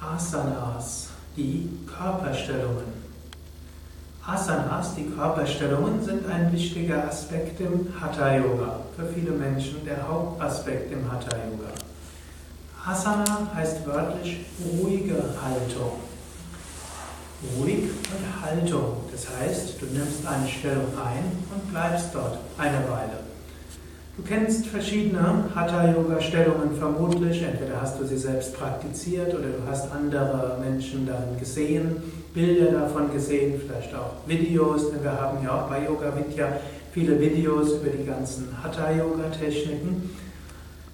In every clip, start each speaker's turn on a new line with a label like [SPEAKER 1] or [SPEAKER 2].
[SPEAKER 1] Asanas, die Körperstellungen. Asanas, die Körperstellungen, sind ein wichtiger Aspekt im Hatha Yoga. Für viele Menschen der Hauptaspekt im Hatha Yoga. Asana heißt wörtlich ruhige Haltung. Ruhig und Haltung. Das heißt, du nimmst eine Stellung ein und bleibst dort eine Weile. Du kennst verschiedene Hatha-Yoga-Stellungen vermutlich. Entweder hast du sie selbst praktiziert oder du hast andere Menschen dann gesehen, Bilder davon gesehen, vielleicht auch Videos. Denn wir haben ja auch bei Yoga Vidya viele Videos über die ganzen Hatha-Yoga-Techniken.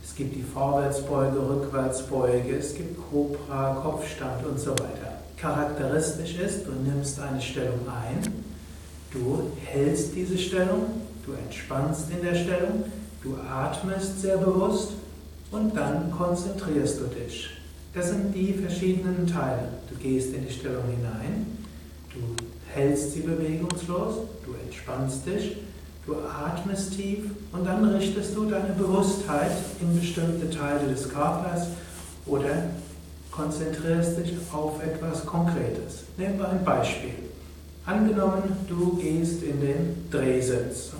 [SPEAKER 1] Es gibt die Vorwärtsbeuge, Rückwärtsbeuge, es gibt Cobra, Kopfstand und so weiter. Charakteristisch ist, du nimmst eine Stellung ein, du hältst diese Stellung, du entspannst in der Stellung, Du atmest sehr bewusst und dann konzentrierst du dich. Das sind die verschiedenen Teile. Du gehst in die Stellung hinein, du hältst sie bewegungslos, du entspannst dich, du atmest tief und dann richtest du deine Bewusstheit in bestimmte Teile des Körpers oder konzentrierst dich auf etwas Konkretes. Nehmen wir ein Beispiel. Angenommen, du gehst in den Drehsitz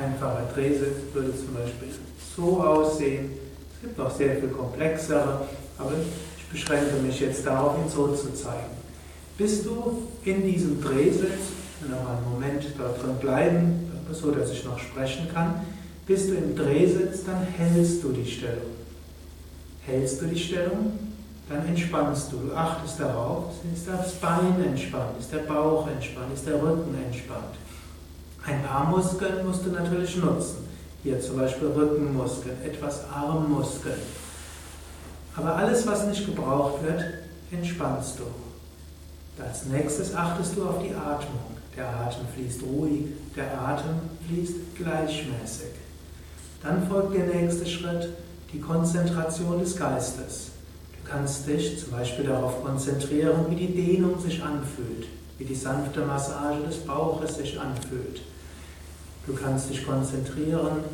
[SPEAKER 1] einfacher Drehsitz würde zum Beispiel so aussehen. Es gibt noch sehr viel komplexere, aber ich beschränke mich jetzt darauf, ihn so zu zeigen. Bist du in diesem Drehsitz, noch einen Moment dort drin bleiben, so dass ich noch sprechen kann, bist du im Drehsitz, dann hältst du die Stellung. Hältst du die Stellung, dann entspannst du. Du achtest darauf, ist das Bein entspannt, ist der Bauch entspannt, ist der Rücken entspannt. Ein paar Muskeln musst du natürlich nutzen. Hier zum Beispiel Rückenmuskeln, etwas Armmuskeln. Aber alles, was nicht gebraucht wird, entspannst du. Als nächstes achtest du auf die Atmung. Der Atem fließt ruhig, der Atem fließt gleichmäßig. Dann folgt der nächste Schritt, die Konzentration des Geistes. Du kannst dich zum Beispiel darauf konzentrieren, wie die Dehnung sich anfühlt, wie die sanfte Massage des Bauches sich anfühlt. Du kannst dich konzentrieren,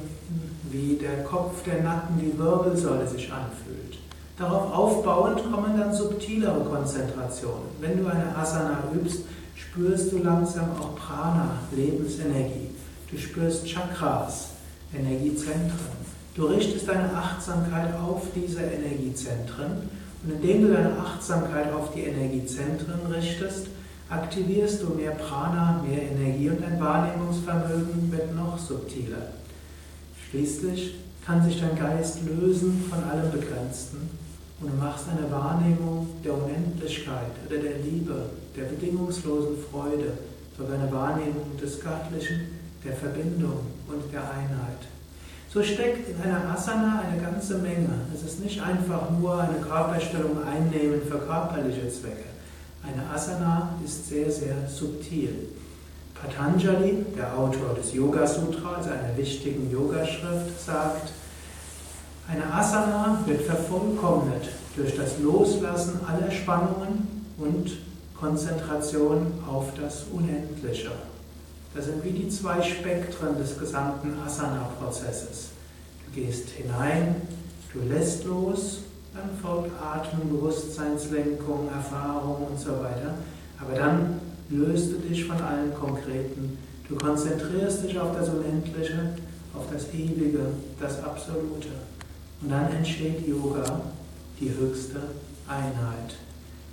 [SPEAKER 1] wie der Kopf, der Nacken, die Wirbelsäule sich anfühlt. Darauf aufbauend kommen dann subtilere Konzentrationen. Wenn du eine Asana übst, spürst du langsam auch Prana, Lebensenergie. Du spürst Chakras, Energiezentren. Du richtest deine Achtsamkeit auf diese Energiezentren und indem du deine Achtsamkeit auf die Energiezentren richtest, aktivierst du mehr Prana, mehr Energie und dein Wahrnehmungsvermögen wird noch subtiler. Schließlich kann sich dein Geist lösen von allem Begrenzten und du machst eine Wahrnehmung der Unendlichkeit oder der Liebe, der bedingungslosen Freude, sogar eine Wahrnehmung des Göttlichen, der Verbindung und der Einheit. So steckt in einer Asana eine ganze Menge. Es ist nicht einfach nur eine Körperstellung einnehmen für körperliche Zwecke. Eine Asana ist sehr, sehr subtil. Patanjali, der Autor des Yoga Sutra, also einer wichtigen Yogaschrift, sagt, eine Asana wird vervollkommnet durch das Loslassen aller Spannungen und Konzentration auf das Unendliche. Das sind wie die zwei Spektren des gesamten Asana-Prozesses. Du gehst hinein, du lässt los dann folgt Atmen, Bewusstseinslenkung, Erfahrung und so weiter. Aber dann löst du dich von allem Konkreten. Du konzentrierst dich auf das Unendliche, auf das Ewige, das Absolute. Und dann entsteht Yoga, die höchste Einheit.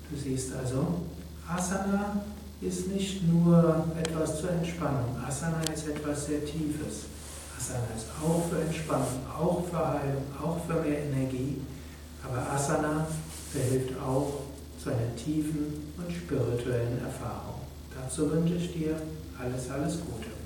[SPEAKER 1] Du siehst also, Asana ist nicht nur etwas zur Entspannung. Asana ist etwas sehr Tiefes. Asana ist auch für Entspannung, auch für Heilung, auch für mehr Energie. Aber Asana verhilft auch zu einer tiefen und spirituellen Erfahrung. Dazu wünsche ich dir alles, alles Gute.